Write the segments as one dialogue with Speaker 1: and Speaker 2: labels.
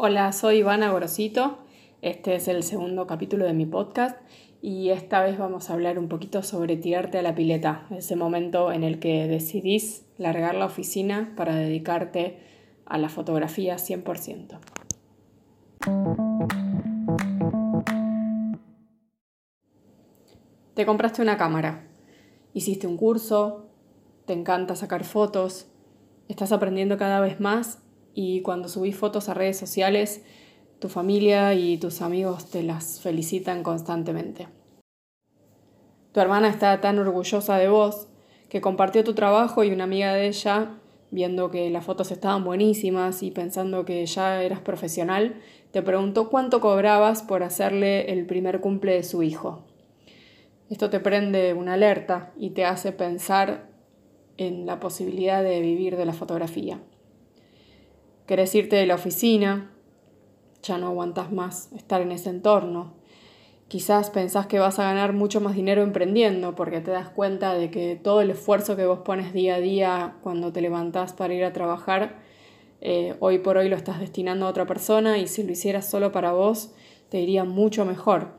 Speaker 1: Hola, soy Ivana Gorosito. Este es el segundo capítulo de mi podcast y esta vez vamos a hablar un poquito sobre tirarte a la pileta, ese momento en el que decidís largar la oficina para dedicarte a la fotografía 100%. Te compraste una cámara, hiciste un curso, te encanta sacar fotos, estás aprendiendo cada vez más y cuando subís fotos a redes sociales, tu familia y tus amigos te las felicitan constantemente. Tu hermana está tan orgullosa de vos que compartió tu trabajo y una amiga de ella, viendo que las fotos estaban buenísimas y pensando que ya eras profesional, te preguntó cuánto cobrabas por hacerle el primer cumple de su hijo. Esto te prende una alerta y te hace pensar en la posibilidad de vivir de la fotografía. Querés irte de la oficina, ya no aguantas más estar en ese entorno. Quizás pensás que vas a ganar mucho más dinero emprendiendo porque te das cuenta de que todo el esfuerzo que vos pones día a día cuando te levantás para ir a trabajar, eh, hoy por hoy lo estás destinando a otra persona y si lo hicieras solo para vos, te iría mucho mejor.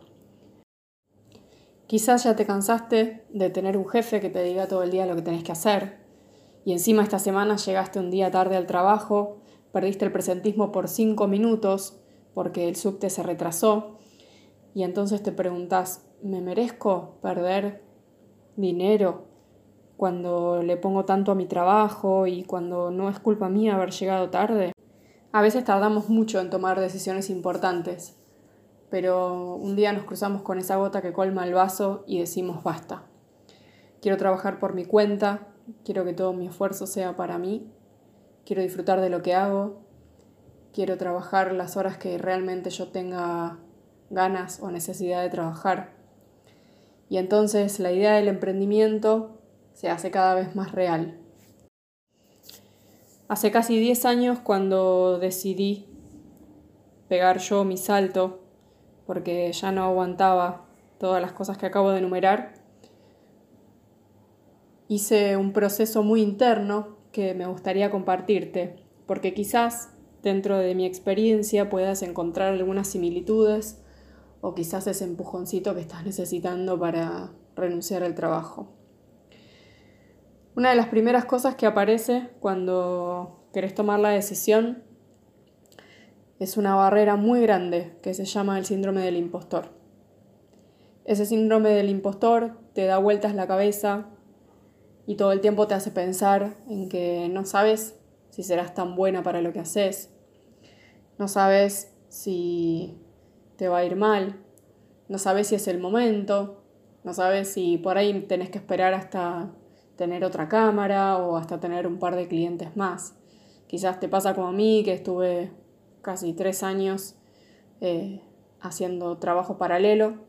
Speaker 1: Quizás ya te cansaste de tener un jefe que te diga todo el día lo que tenés que hacer. Y encima esta semana llegaste un día tarde al trabajo, perdiste el presentismo por cinco minutos porque el subte se retrasó. Y entonces te preguntas, ¿me merezco perder dinero cuando le pongo tanto a mi trabajo y cuando no es culpa mía haber llegado tarde? A veces tardamos mucho en tomar decisiones importantes pero un día nos cruzamos con esa gota que colma el vaso y decimos basta. Quiero trabajar por mi cuenta, quiero que todo mi esfuerzo sea para mí, quiero disfrutar de lo que hago, quiero trabajar las horas que realmente yo tenga ganas o necesidad de trabajar. Y entonces la idea del emprendimiento se hace cada vez más real. Hace casi 10 años cuando decidí pegar yo mi salto porque ya no aguantaba todas las cosas que acabo de enumerar. Hice un proceso muy interno que me gustaría compartirte, porque quizás dentro de mi experiencia puedas encontrar algunas similitudes o quizás ese empujoncito que estás necesitando para renunciar al trabajo. Una de las primeras cosas que aparece cuando querés tomar la decisión es una barrera muy grande que se llama el síndrome del impostor. Ese síndrome del impostor te da vueltas la cabeza y todo el tiempo te hace pensar en que no sabes si serás tan buena para lo que haces, no sabes si te va a ir mal, no sabes si es el momento, no sabes si por ahí tenés que esperar hasta tener otra cámara o hasta tener un par de clientes más. Quizás te pasa como a mí, que estuve casi tres años eh, haciendo trabajo paralelo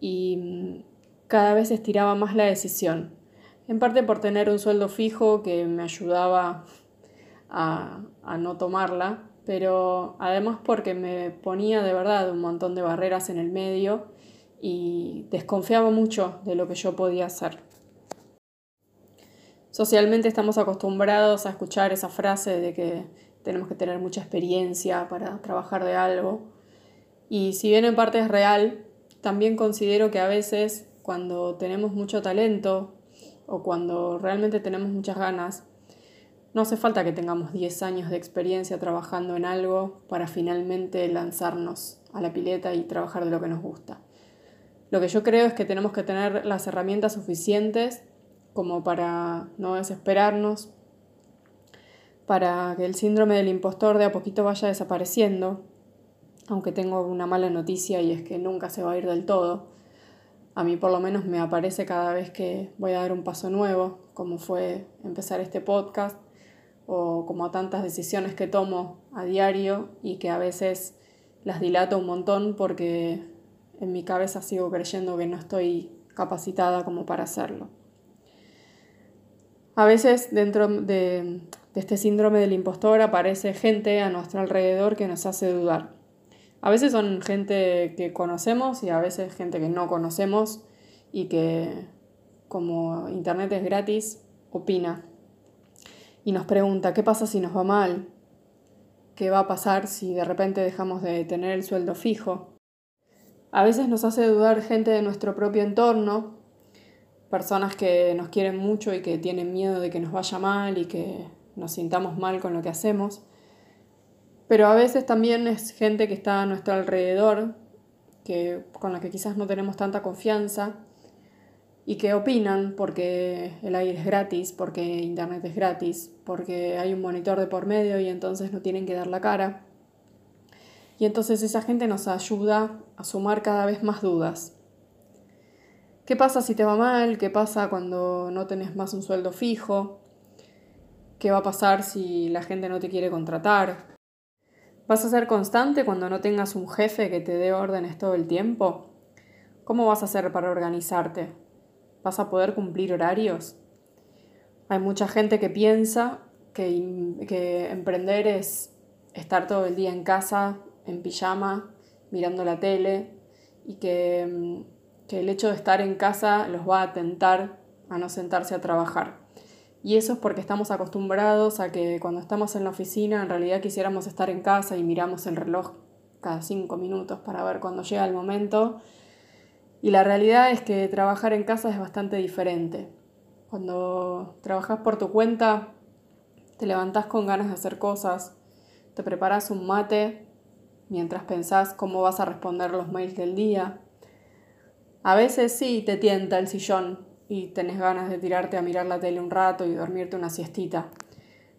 Speaker 1: y mm, cada vez estiraba más la decisión. En parte por tener un sueldo fijo que me ayudaba a, a no tomarla, pero además porque me ponía de verdad un montón de barreras en el medio y desconfiaba mucho de lo que yo podía hacer. Socialmente estamos acostumbrados a escuchar esa frase de que tenemos que tener mucha experiencia para trabajar de algo. Y si bien en parte es real, también considero que a veces cuando tenemos mucho talento o cuando realmente tenemos muchas ganas, no hace falta que tengamos 10 años de experiencia trabajando en algo para finalmente lanzarnos a la pileta y trabajar de lo que nos gusta. Lo que yo creo es que tenemos que tener las herramientas suficientes como para no desesperarnos, para que el síndrome del impostor de a poquito vaya desapareciendo, aunque tengo una mala noticia y es que nunca se va a ir del todo. A mí por lo menos me aparece cada vez que voy a dar un paso nuevo, como fue empezar este podcast o como a tantas decisiones que tomo a diario y que a veces las dilato un montón porque en mi cabeza sigo creyendo que no estoy capacitada como para hacerlo. A veces dentro de, este síndrome del impostor aparece gente a nuestro alrededor que nos hace dudar. A veces son gente que conocemos y a veces gente que no conocemos y que como Internet es gratis, opina y nos pregunta, ¿qué pasa si nos va mal? qué va a pasar si de repente dejamos de tener el sueldo fijo. A veces nos hace dudar gente de nuestro propio entorno, personas que nos quieren mucho y que tienen miedo de que nos vaya mal y que nos sintamos mal con lo que hacemos. Pero a veces también es gente que está a nuestro alrededor, que, con la que quizás no tenemos tanta confianza y que opinan porque el aire es gratis, porque internet es gratis, porque hay un monitor de por medio y entonces no tienen que dar la cara. Y entonces esa gente nos ayuda a sumar cada vez más dudas. ¿Qué pasa si te va mal? ¿Qué pasa cuando no tenés más un sueldo fijo? ¿Qué va a pasar si la gente no te quiere contratar? ¿Vas a ser constante cuando no tengas un jefe que te dé órdenes todo el tiempo? ¿Cómo vas a hacer para organizarte? ¿Vas a poder cumplir horarios? Hay mucha gente que piensa que, que emprender es estar todo el día en casa, en pijama, mirando la tele y que mm, que el hecho de estar en casa los va a tentar a no sentarse a trabajar. Y eso es porque estamos acostumbrados a que cuando estamos en la oficina en realidad quisiéramos estar en casa y miramos el reloj cada cinco minutos para ver cuándo llega el momento. Y la realidad es que trabajar en casa es bastante diferente. Cuando trabajas por tu cuenta, te levantás con ganas de hacer cosas, te preparas un mate mientras pensás cómo vas a responder los mails del día, a veces sí te tienta el sillón y tenés ganas de tirarte a mirar la tele un rato y dormirte una siestita.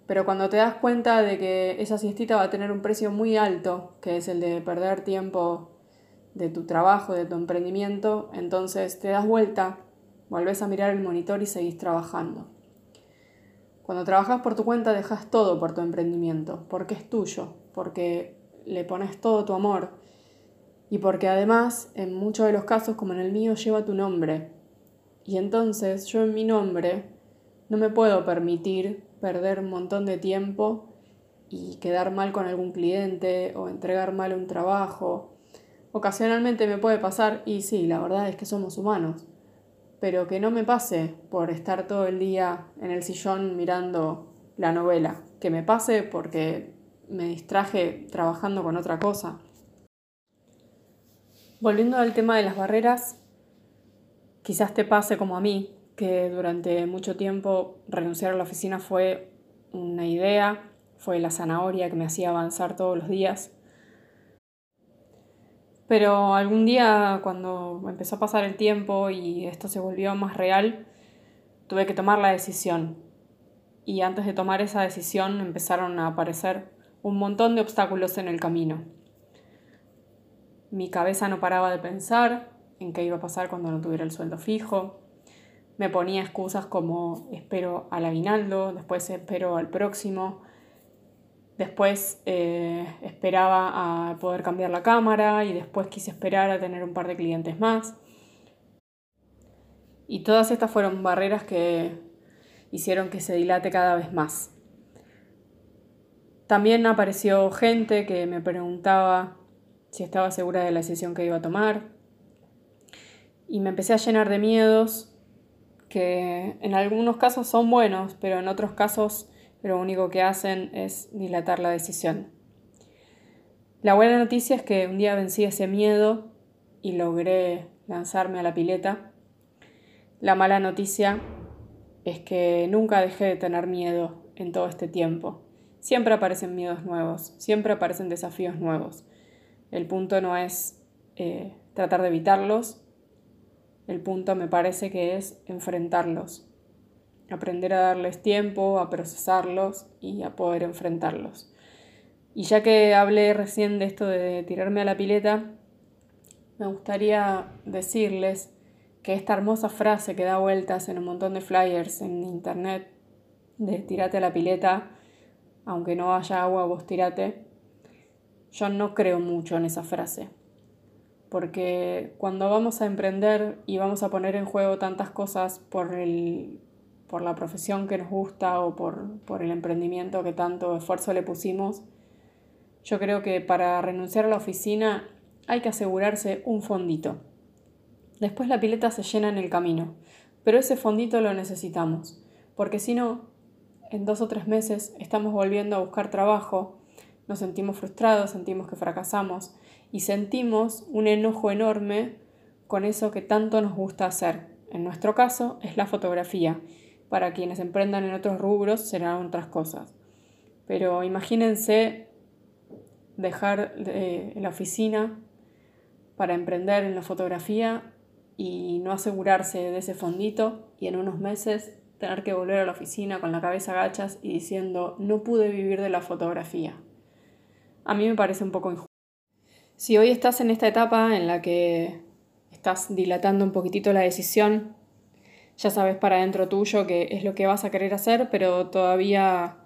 Speaker 1: Pero cuando te das cuenta de que esa siestita va a tener un precio muy alto, que es el de perder tiempo de tu trabajo, de tu emprendimiento, entonces te das vuelta, volvés a mirar el monitor y seguís trabajando. Cuando trabajas por tu cuenta dejas todo por tu emprendimiento, porque es tuyo, porque le pones todo tu amor, y porque además, en muchos de los casos, como en el mío, lleva tu nombre. Y entonces yo en mi nombre no me puedo permitir perder un montón de tiempo y quedar mal con algún cliente o entregar mal un trabajo. Ocasionalmente me puede pasar, y sí, la verdad es que somos humanos, pero que no me pase por estar todo el día en el sillón mirando la novela, que me pase porque me distraje trabajando con otra cosa. Volviendo al tema de las barreras, quizás te pase como a mí, que durante mucho tiempo renunciar a la oficina fue una idea, fue la zanahoria que me hacía avanzar todos los días. Pero algún día, cuando empezó a pasar el tiempo y esto se volvió más real, tuve que tomar la decisión. Y antes de tomar esa decisión empezaron a aparecer un montón de obstáculos en el camino. Mi cabeza no paraba de pensar en qué iba a pasar cuando no tuviera el sueldo fijo. Me ponía excusas como espero al aguinaldo, después espero al próximo, después eh, esperaba a poder cambiar la cámara y después quise esperar a tener un par de clientes más. Y todas estas fueron barreras que hicieron que se dilate cada vez más. También apareció gente que me preguntaba si estaba segura de la decisión que iba a tomar. Y me empecé a llenar de miedos que en algunos casos son buenos, pero en otros casos lo único que hacen es dilatar la decisión. La buena noticia es que un día vencí ese miedo y logré lanzarme a la pileta. La mala noticia es que nunca dejé de tener miedo en todo este tiempo. Siempre aparecen miedos nuevos, siempre aparecen desafíos nuevos. El punto no es eh, tratar de evitarlos, el punto me parece que es enfrentarlos, aprender a darles tiempo, a procesarlos y a poder enfrentarlos. Y ya que hablé recién de esto de tirarme a la pileta, me gustaría decirles que esta hermosa frase que da vueltas en un montón de flyers en internet de tirate a la pileta, aunque no haya agua, vos tirate, yo no creo mucho en esa frase, porque cuando vamos a emprender y vamos a poner en juego tantas cosas por, el, por la profesión que nos gusta o por, por el emprendimiento que tanto esfuerzo le pusimos, yo creo que para renunciar a la oficina hay que asegurarse un fondito. Después la pileta se llena en el camino, pero ese fondito lo necesitamos, porque si no, en dos o tres meses estamos volviendo a buscar trabajo nos sentimos frustrados, sentimos que fracasamos y sentimos un enojo enorme con eso que tanto nos gusta hacer. En nuestro caso es la fotografía. Para quienes emprendan en otros rubros serán otras cosas. Pero imagínense dejar eh, la oficina para emprender en la fotografía y no asegurarse de ese fondito y en unos meses tener que volver a la oficina con la cabeza agachas y diciendo no pude vivir de la fotografía. A mí me parece un poco injusto. Si hoy estás en esta etapa en la que estás dilatando un poquitito la decisión, ya sabes para dentro tuyo que es lo que vas a querer hacer, pero todavía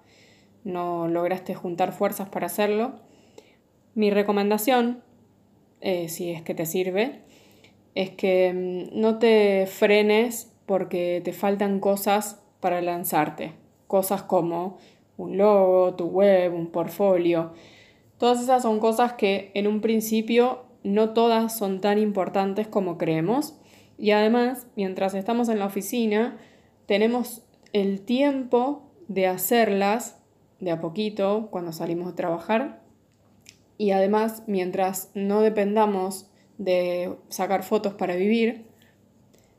Speaker 1: no lograste juntar fuerzas para hacerlo. Mi recomendación, eh, si es que te sirve, es que mm, no te frenes porque te faltan cosas para lanzarte. Cosas como un logo, tu web, un portfolio. Todas esas son cosas que en un principio no todas son tan importantes como creemos. Y además, mientras estamos en la oficina, tenemos el tiempo de hacerlas de a poquito cuando salimos a trabajar. Y además, mientras no dependamos de sacar fotos para vivir,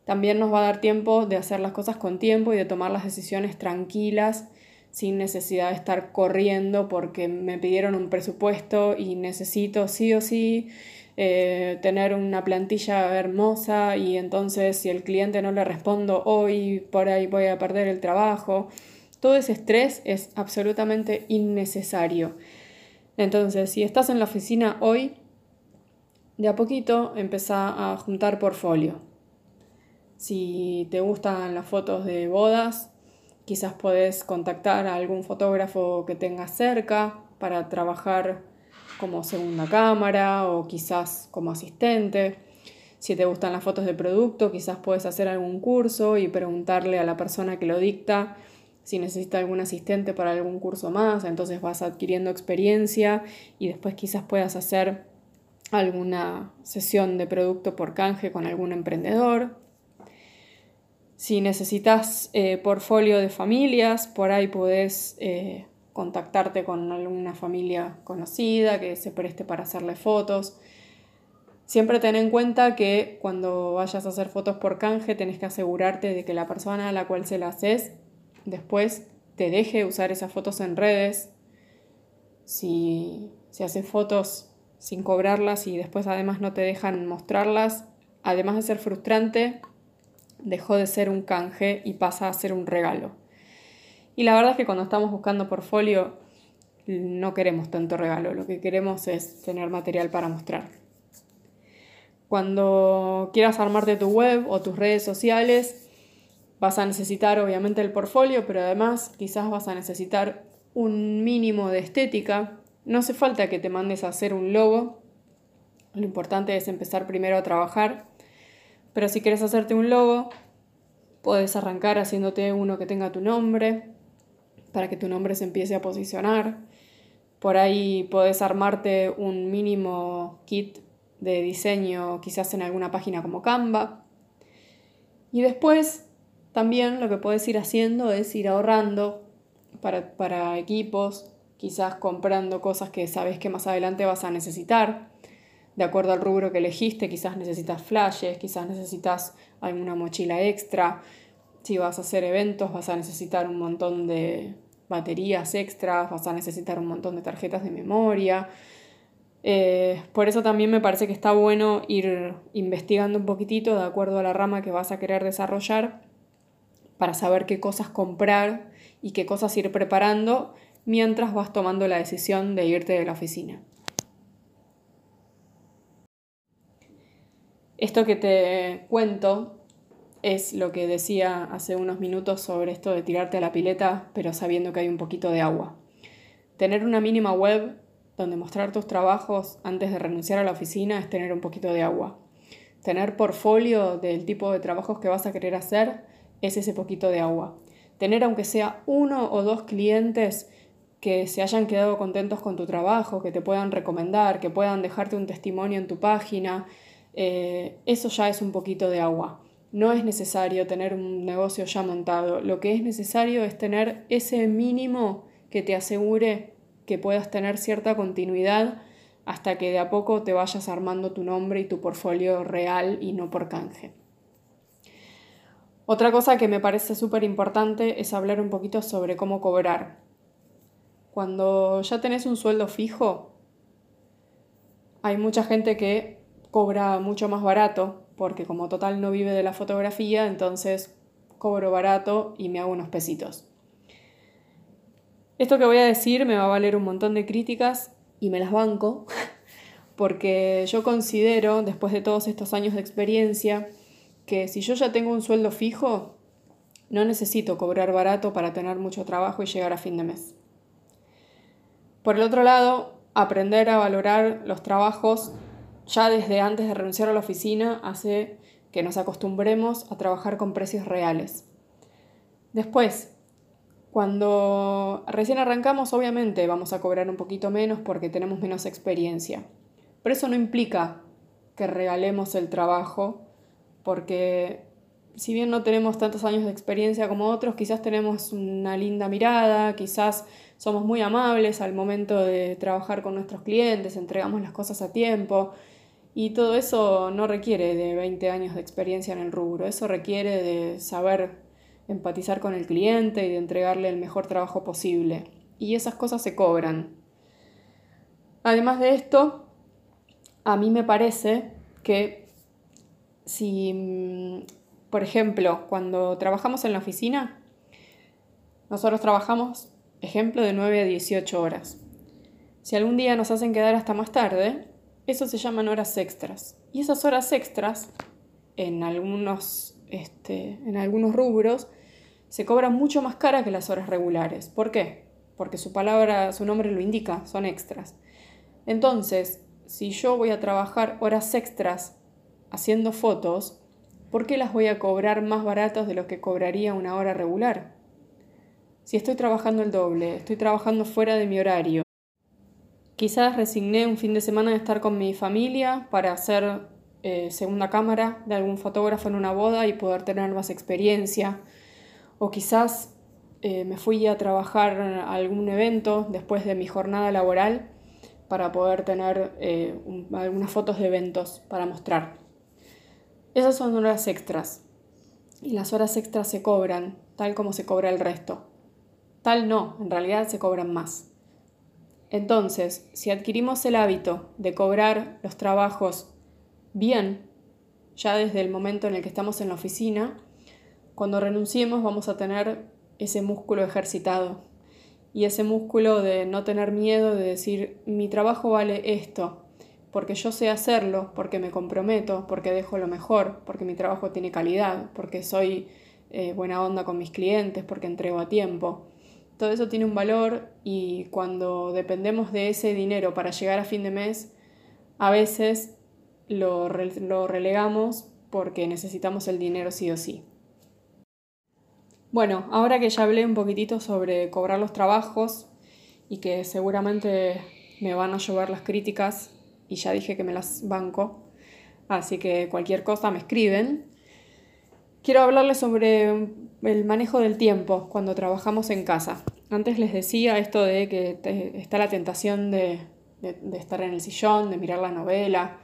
Speaker 1: también nos va a dar tiempo de hacer las cosas con tiempo y de tomar las decisiones tranquilas, sin necesidad de estar corriendo porque me pidieron un presupuesto y necesito sí o sí eh, tener una plantilla hermosa y entonces si el cliente no le respondo hoy, por ahí voy a perder el trabajo. Todo ese estrés es absolutamente innecesario. Entonces, si estás en la oficina hoy, de a poquito empezá a juntar portfolio. Si te gustan las fotos de bodas, quizás podés contactar a algún fotógrafo que tengas cerca para trabajar como segunda cámara o quizás como asistente. Si te gustan las fotos de producto, quizás puedes hacer algún curso y preguntarle a la persona que lo dicta si necesita algún asistente para algún curso más, entonces vas adquiriendo experiencia y después quizás puedas hacer alguna sesión de producto por canje con algún emprendedor. Si necesitas eh, portfolio de familias, por ahí podés eh, contactarte con alguna familia conocida que se preste para hacerle fotos. Siempre ten en cuenta que cuando vayas a hacer fotos por canje tenés que asegurarte de que la persona a la cual se las haces después te deje usar esas fotos en redes. Si, si haces fotos sin cobrarlas y después además no te dejan mostrarlas, además de ser frustrante, dejó de ser un canje y pasa a ser un regalo. Y la verdad es que cuando estamos buscando portfolio no queremos tanto regalo, lo que queremos es tener material para mostrar. Cuando quieras armarte tu web o tus redes sociales, vas a necesitar obviamente el portfolio, pero además quizás vas a necesitar un mínimo de estética. No hace falta que te mandes a hacer un logo, lo importante es empezar primero a trabajar, pero si quieres hacerte un logo, puedes arrancar haciéndote uno que tenga tu nombre, para que tu nombre se empiece a posicionar. Por ahí puedes armarte un mínimo kit de diseño quizás en alguna página como Canva. Y después también lo que puedes ir haciendo es ir ahorrando para, para equipos, quizás comprando cosas que sabes que más adelante vas a necesitar. De acuerdo al rubro que elegiste, quizás necesitas flashes, quizás necesitas alguna mochila extra, si vas a hacer eventos vas a necesitar un montón de baterías extras, vas a necesitar un montón de tarjetas de memoria. Eh, por eso también me parece que está bueno ir investigando un poquitito de acuerdo a la rama que vas a querer desarrollar para saber qué cosas comprar y qué cosas ir preparando mientras vas tomando la decisión de irte de la oficina. Esto que te cuento es lo que decía hace unos minutos sobre esto de tirarte a la pileta, pero sabiendo que hay un poquito de agua. Tener una mínima web donde mostrar tus trabajos antes de renunciar a la oficina es tener un poquito de agua. Tener portfolio del tipo de trabajos que vas a querer hacer es ese poquito de agua. Tener aunque sea uno o dos clientes que se hayan quedado contentos con tu trabajo, que te puedan recomendar, que puedan dejarte un testimonio en tu página, eh, eso ya es un poquito de agua. No es necesario tener un negocio ya montado, lo que es necesario es tener ese mínimo que te asegure que puedas tener cierta continuidad hasta que de a poco te vayas armando tu nombre y tu portfolio real y no por canje. Otra cosa que me parece súper importante es hablar un poquito sobre cómo cobrar. Cuando ya tenés un sueldo fijo, hay mucha gente que cobra mucho más barato, porque como total no vive de la fotografía, entonces cobro barato y me hago unos pesitos. Esto que voy a decir me va a valer un montón de críticas y me las banco, porque yo considero, después de todos estos años de experiencia, que si yo ya tengo un sueldo fijo, no necesito cobrar barato para tener mucho trabajo y llegar a fin de mes. Por el otro lado, aprender a valorar los trabajos ya desde antes de renunciar a la oficina hace que nos acostumbremos a trabajar con precios reales. Después, cuando recién arrancamos, obviamente vamos a cobrar un poquito menos porque tenemos menos experiencia. Pero eso no implica que regalemos el trabajo, porque si bien no tenemos tantos años de experiencia como otros, quizás tenemos una linda mirada, quizás somos muy amables al momento de trabajar con nuestros clientes, entregamos las cosas a tiempo. Y todo eso no requiere de 20 años de experiencia en el rubro, eso requiere de saber empatizar con el cliente y de entregarle el mejor trabajo posible. Y esas cosas se cobran. Además de esto, a mí me parece que si, mm, por ejemplo, cuando trabajamos en la oficina, nosotros trabajamos, ejemplo, de 9 a 18 horas. Si algún día nos hacen quedar hasta más tarde, eso se llaman horas extras. Y esas horas extras, en algunos, este, en algunos rubros, se cobran mucho más cara que las horas regulares. ¿Por qué? Porque su palabra, su nombre lo indica, son extras. Entonces, si yo voy a trabajar horas extras haciendo fotos, ¿por qué las voy a cobrar más baratas de lo que cobraría una hora regular? Si estoy trabajando el doble, estoy trabajando fuera de mi horario. Quizás resigné un fin de semana de estar con mi familia para hacer eh, segunda cámara de algún fotógrafo en una boda y poder tener más experiencia o quizás eh, me fui a trabajar a algún evento después de mi jornada laboral para poder tener eh, algunas fotos de eventos para mostrar. Esas son horas extras y las horas extras se cobran tal como se cobra el resto. Tal no, en realidad se cobran más. Entonces, si adquirimos el hábito de cobrar los trabajos bien, ya desde el momento en el que estamos en la oficina, cuando renunciemos vamos a tener ese músculo ejercitado y ese músculo de no tener miedo de decir mi trabajo vale esto, porque yo sé hacerlo, porque me comprometo, porque dejo lo mejor, porque mi trabajo tiene calidad, porque soy eh, buena onda con mis clientes, porque entrego a tiempo. Todo eso tiene un valor y cuando dependemos de ese dinero para llegar a fin de mes, a veces lo, lo relegamos porque necesitamos el dinero sí o sí. Bueno, ahora que ya hablé un poquitito sobre cobrar los trabajos y que seguramente me van a llover las críticas y ya dije que me las banco, así que cualquier cosa me escriben. Quiero hablarles sobre el manejo del tiempo cuando trabajamos en casa. Antes les decía esto de que está la tentación de, de estar en el sillón, de mirar la novela.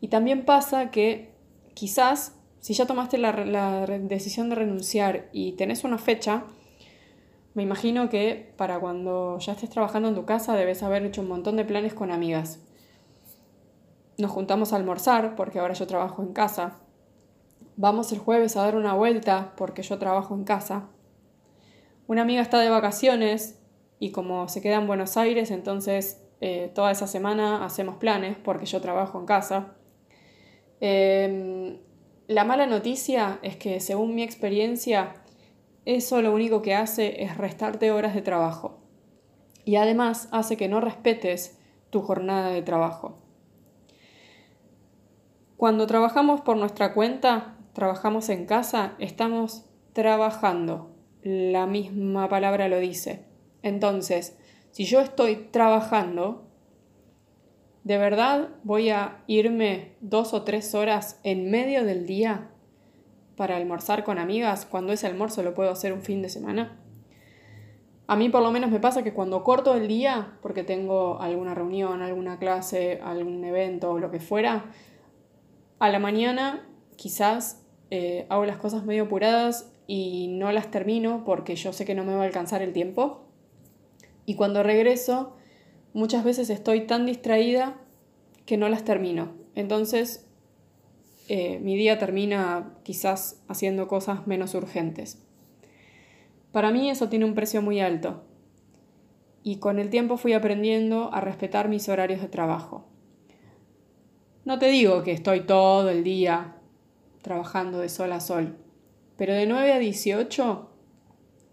Speaker 1: Y también pasa que quizás si ya tomaste la, decisión de renunciar y tenés una fecha, me imagino que para cuando ya estés trabajando en tu casa debes haber hecho un montón de planes con amigas. Nos juntamos a almorzar porque ahora yo trabajo en casa. Vamos el jueves a dar una vuelta porque yo trabajo en casa. Una amiga está de vacaciones y como se queda en Buenos Aires, entonces eh, toda esa semana hacemos planes porque yo trabajo en casa. Eh, la mala noticia es que, según mi experiencia, eso lo único que hace es restarte horas de trabajo. Y además hace que no respetes tu jornada de trabajo. Cuando trabajamos por nuestra cuenta, trabajamos en casa, estamos trabajando. La misma palabra lo dice. Entonces, si yo estoy trabajando, ¿De verdad voy a irme dos o tres horas en medio del día para almorzar con amigas cuando ese almuerzo lo puedo hacer un fin de semana? A mí por lo menos me pasa que cuando corto el día, porque tengo alguna reunión, alguna clase, algún evento o lo que fuera, a la mañana quizás eh, hago las cosas medio apuradas y no las termino porque yo sé que no me va a alcanzar el tiempo. Y cuando regreso, muchas veces estoy tan distraída que no las termino. Entonces, eh, mi día termina quizás haciendo cosas menos urgentes. Para mí eso tiene un precio muy alto. Y con el tiempo fui aprendiendo a respetar mis horarios de trabajo. No te digo que estoy todo el día trabajando de sol a sol, pero de 9 a 18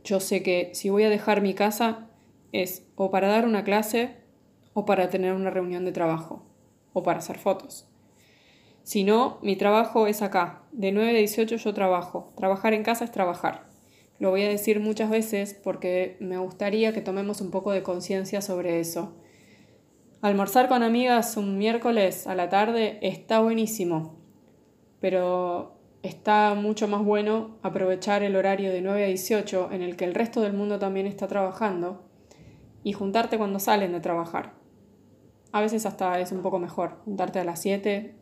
Speaker 1: yo sé que si voy a dejar mi casa es o para dar una clase o para tener una reunión de trabajo o para hacer fotos. Si no, mi trabajo es acá. De 9 a 18 yo trabajo. Trabajar en casa es trabajar. Lo voy a decir muchas veces porque me gustaría que tomemos un poco de conciencia sobre eso. Almorzar con amigas un miércoles a la tarde está buenísimo, pero está mucho más bueno aprovechar el horario de 9 a 18 en el que el resto del mundo también está trabajando y juntarte cuando salen de trabajar. A veces hasta es un poco mejor juntarte a las 7,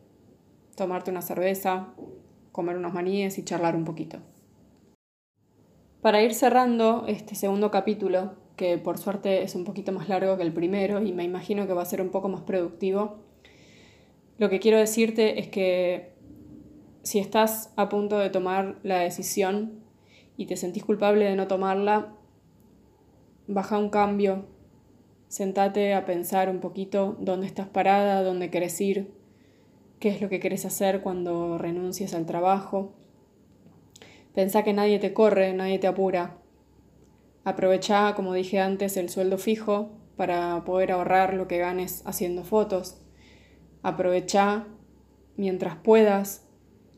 Speaker 1: tomarte una cerveza, comer unos maníes y charlar un poquito. Para ir cerrando este segundo capítulo, que por suerte es un poquito más largo que el primero y me imagino que va a ser un poco más productivo, lo que quiero decirte es que si estás a punto de tomar la decisión y te sentís culpable de no tomarla, baja un cambio, sentate a pensar un poquito dónde estás parada, dónde querés ir, qué es lo que querés hacer cuando renuncies al trabajo. Pensá que nadie te corre, nadie te apura. Aprovecha, como dije antes, el sueldo fijo para poder ahorrar lo que ganes haciendo fotos. Aprovecha mientras puedas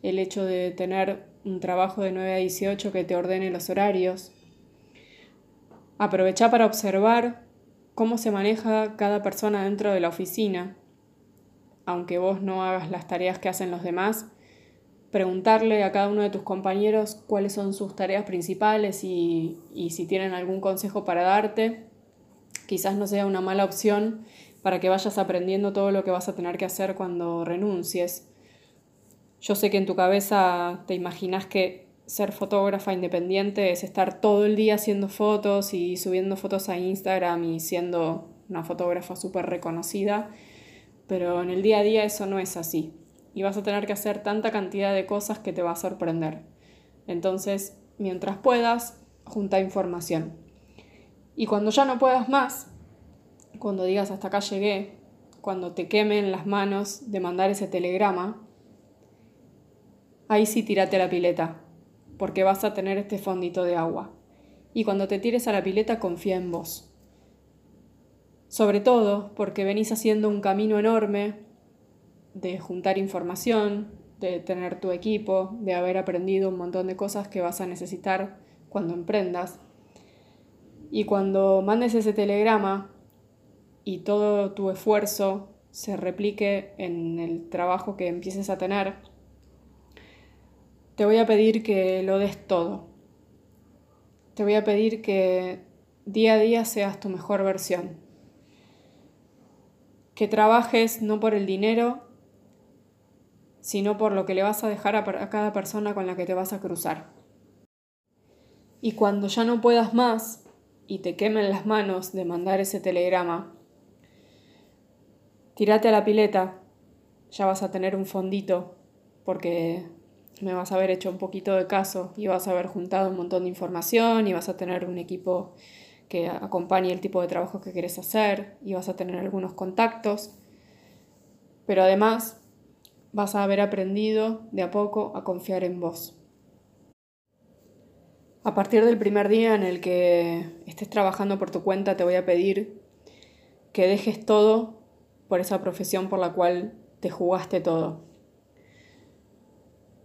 Speaker 1: el hecho de tener un trabajo de 9 a 18 que te ordene los horarios. Aprovecha para observar cómo se maneja cada persona dentro de la oficina. Aunque vos no hagas las tareas que hacen los demás, preguntarle a cada uno de tus compañeros cuáles son sus tareas principales y, y si tienen algún consejo para darte. Quizás no sea una mala opción para que vayas aprendiendo todo lo que vas a tener que hacer cuando renuncies. Yo sé que en tu cabeza te imaginas que ser fotógrafa independiente es estar todo el día haciendo fotos y subiendo fotos a Instagram y siendo una fotógrafa súper reconocida, pero en el día a día eso no es así. Y vas a tener que hacer tanta cantidad de cosas que te va a sorprender. Entonces, mientras puedas, junta información. Y cuando ya no puedas más, cuando digas hasta acá llegué, cuando te quemen las manos de mandar ese telegrama, ahí sí tírate la pileta, porque vas a tener este fondito de agua. Y cuando te tires a la pileta, confía en vos. Sobre todo porque venís haciendo un camino enorme de juntar información, de tener tu equipo, de haber aprendido un montón de cosas que vas a necesitar cuando emprendas. Y cuando mandes ese telegrama y todo tu esfuerzo se replique en el trabajo que empieces a tener, te voy a pedir que lo des todo. Te voy a pedir que día a día seas tu mejor versión. Que trabajes no por el dinero, sino por lo que le vas a dejar a, cada persona con la que te vas a cruzar. Y cuando ya no puedas más y te quemen las manos de mandar ese telegrama, tírate a la pileta, ya vas a tener un fondito, porque me vas a haber hecho un poquito de caso y vas a haber juntado un montón de información y vas a tener un equipo que acompañe el tipo de trabajo que quieres hacer y vas a tener algunos contactos. Pero además vas a haber aprendido de a poco a confiar en vos. A partir del primer día en el que estés trabajando por tu cuenta, te voy a pedir que dejes todo por esa profesión por la cual te jugaste todo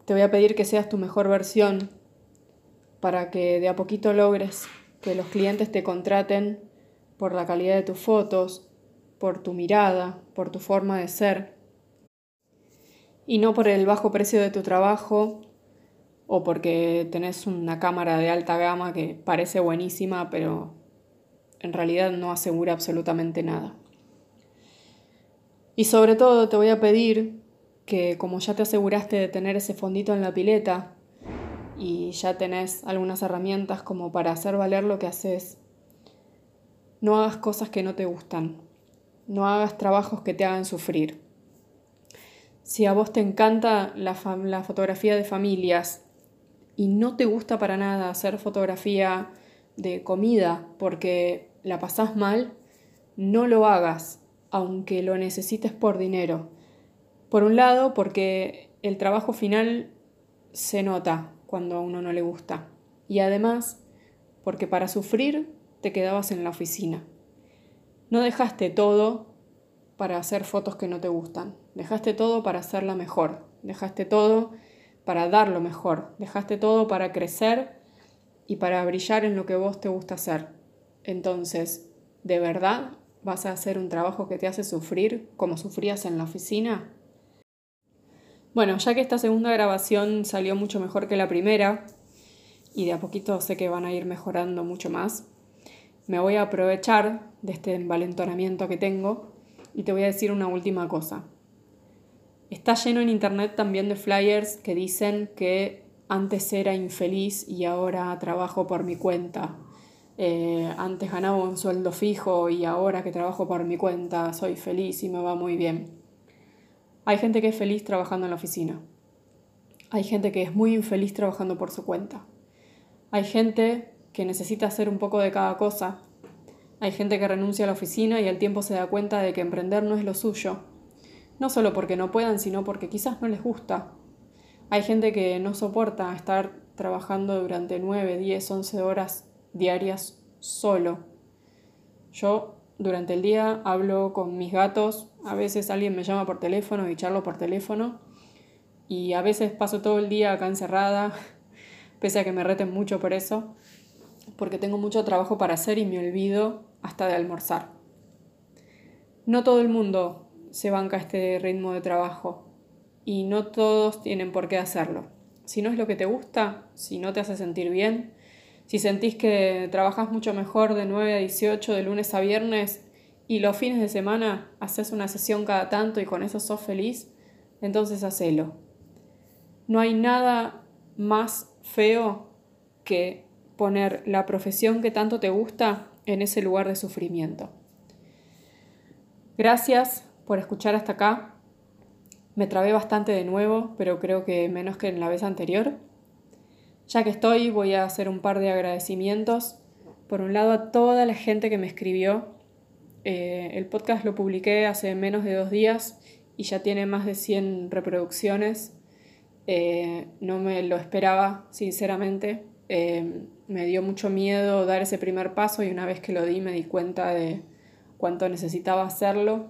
Speaker 1: te voy a pedir que seas tu mejor versión para que de a poquito logres que los clientes te contraten por la calidad de tus fotos, por tu mirada, por tu forma de ser, y no por el bajo precio de tu trabajo o porque tenés una cámara de alta gama que parece buenísima, pero en realidad no asegura absolutamente nada. Y sobre todo te voy a pedir que como ya te aseguraste de tener ese fondito en la pileta y ya tenés algunas herramientas como para hacer valer lo que haces, no hagas cosas que no te gustan, no hagas trabajos que te hagan sufrir. Si a vos te encanta la, la fotografía de familias y no te gusta para nada hacer fotografía de comida porque la pasás mal, no lo hagas, aunque lo necesites por dinero. Por un lado, porque el trabajo final se nota cuando a uno no le gusta. Y además, porque para sufrir te quedabas en la oficina. No dejaste todo para hacer fotos que no te gustan. Dejaste todo para hacerla mejor. Dejaste todo para dar lo mejor. Dejaste todo para crecer y para brillar en lo que vos te gusta hacer. Entonces, ¿de verdad vas a hacer un trabajo que te hace sufrir como sufrías en la oficina? Bueno, ya que esta segunda grabación salió mucho mejor que la primera, y de a poquito sé que van a ir mejorando mucho más, me voy a aprovechar de este envalentonamiento que tengo y te voy a decir una última cosa. Está lleno en internet también de flyers que dicen que antes era infeliz y ahora trabajo por mi cuenta. Eh, antes ganaba un sueldo fijo y ahora que trabajo por mi cuenta soy feliz y me va muy bien. Hay gente que es feliz trabajando en la oficina. Hay gente que es muy infeliz trabajando por su cuenta. Hay gente que necesita hacer un poco de cada cosa. Hay gente que renuncia a la oficina y al tiempo se da cuenta de que emprender no es lo suyo no solo porque no puedan, sino porque quizás no les gusta. Hay gente que no soporta estar trabajando durante 9, 10, 11 horas diarias solo. Yo durante el día hablo con mis gatos, a veces alguien me llama por teléfono y charlo por teléfono y a veces paso todo el día acá encerrada, pese a que me reten mucho por eso, porque tengo mucho trabajo para hacer y me olvido hasta de almorzar. No todo el mundo se banca este ritmo de trabajo y no todos tienen por qué hacerlo. Si no es lo que te gusta, si no te hace sentir bien, si sentís que trabajas mucho mejor de 9 a 18 de lunes a viernes y los fines de semana haces una sesión cada tanto y con eso sos feliz, entonces hacelo. No hay nada más feo que poner la profesión que tanto te gusta en ese lugar de sufrimiento. Gracias por escuchar hasta acá. Me trabé bastante de nuevo, pero creo que menos que en la vez anterior. Ya que estoy, voy a hacer un par de agradecimientos. Por un lado, a toda la gente que me escribió. Eh, el podcast lo publiqué hace menos de dos días y ya tiene más de 100 reproducciones. Eh, no me lo esperaba, sinceramente. Eh, me dio mucho miedo dar ese primer paso y una vez que lo di me di cuenta de cuánto necesitaba hacerlo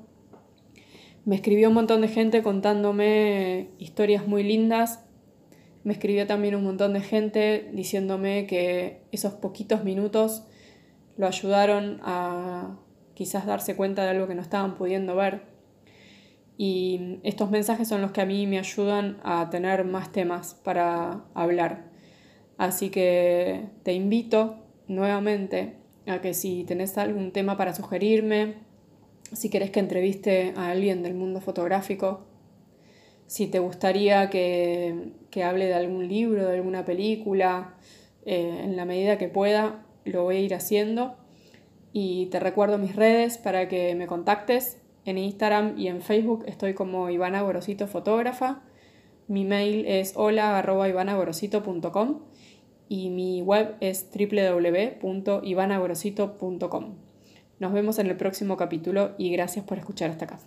Speaker 1: me escribió un montón de gente contándome historias muy lindas. Me escribió también un montón de gente diciéndome que esos poquitos minutos lo ayudaron a quizás darse cuenta de algo que no estaban pudiendo ver. Y estos mensajes son los que a mí me ayudan a tener más temas para hablar. Así que te invito nuevamente a que si tenés algún tema para sugerirme, si querés que entreviste a alguien del mundo fotográfico, si te gustaría que, hable de algún libro, de alguna película, eh, en la medida que pueda, lo voy a ir haciendo y te recuerdo mis redes para que me contactes. En Instagram y en Facebook estoy como Ivana Gorosito Fotógrafa. Mi mail es hola.ivanagorosito.com y mi web es www.ivanagorosito.com. Nos vemos en el próximo capítulo y gracias por escuchar hasta acá.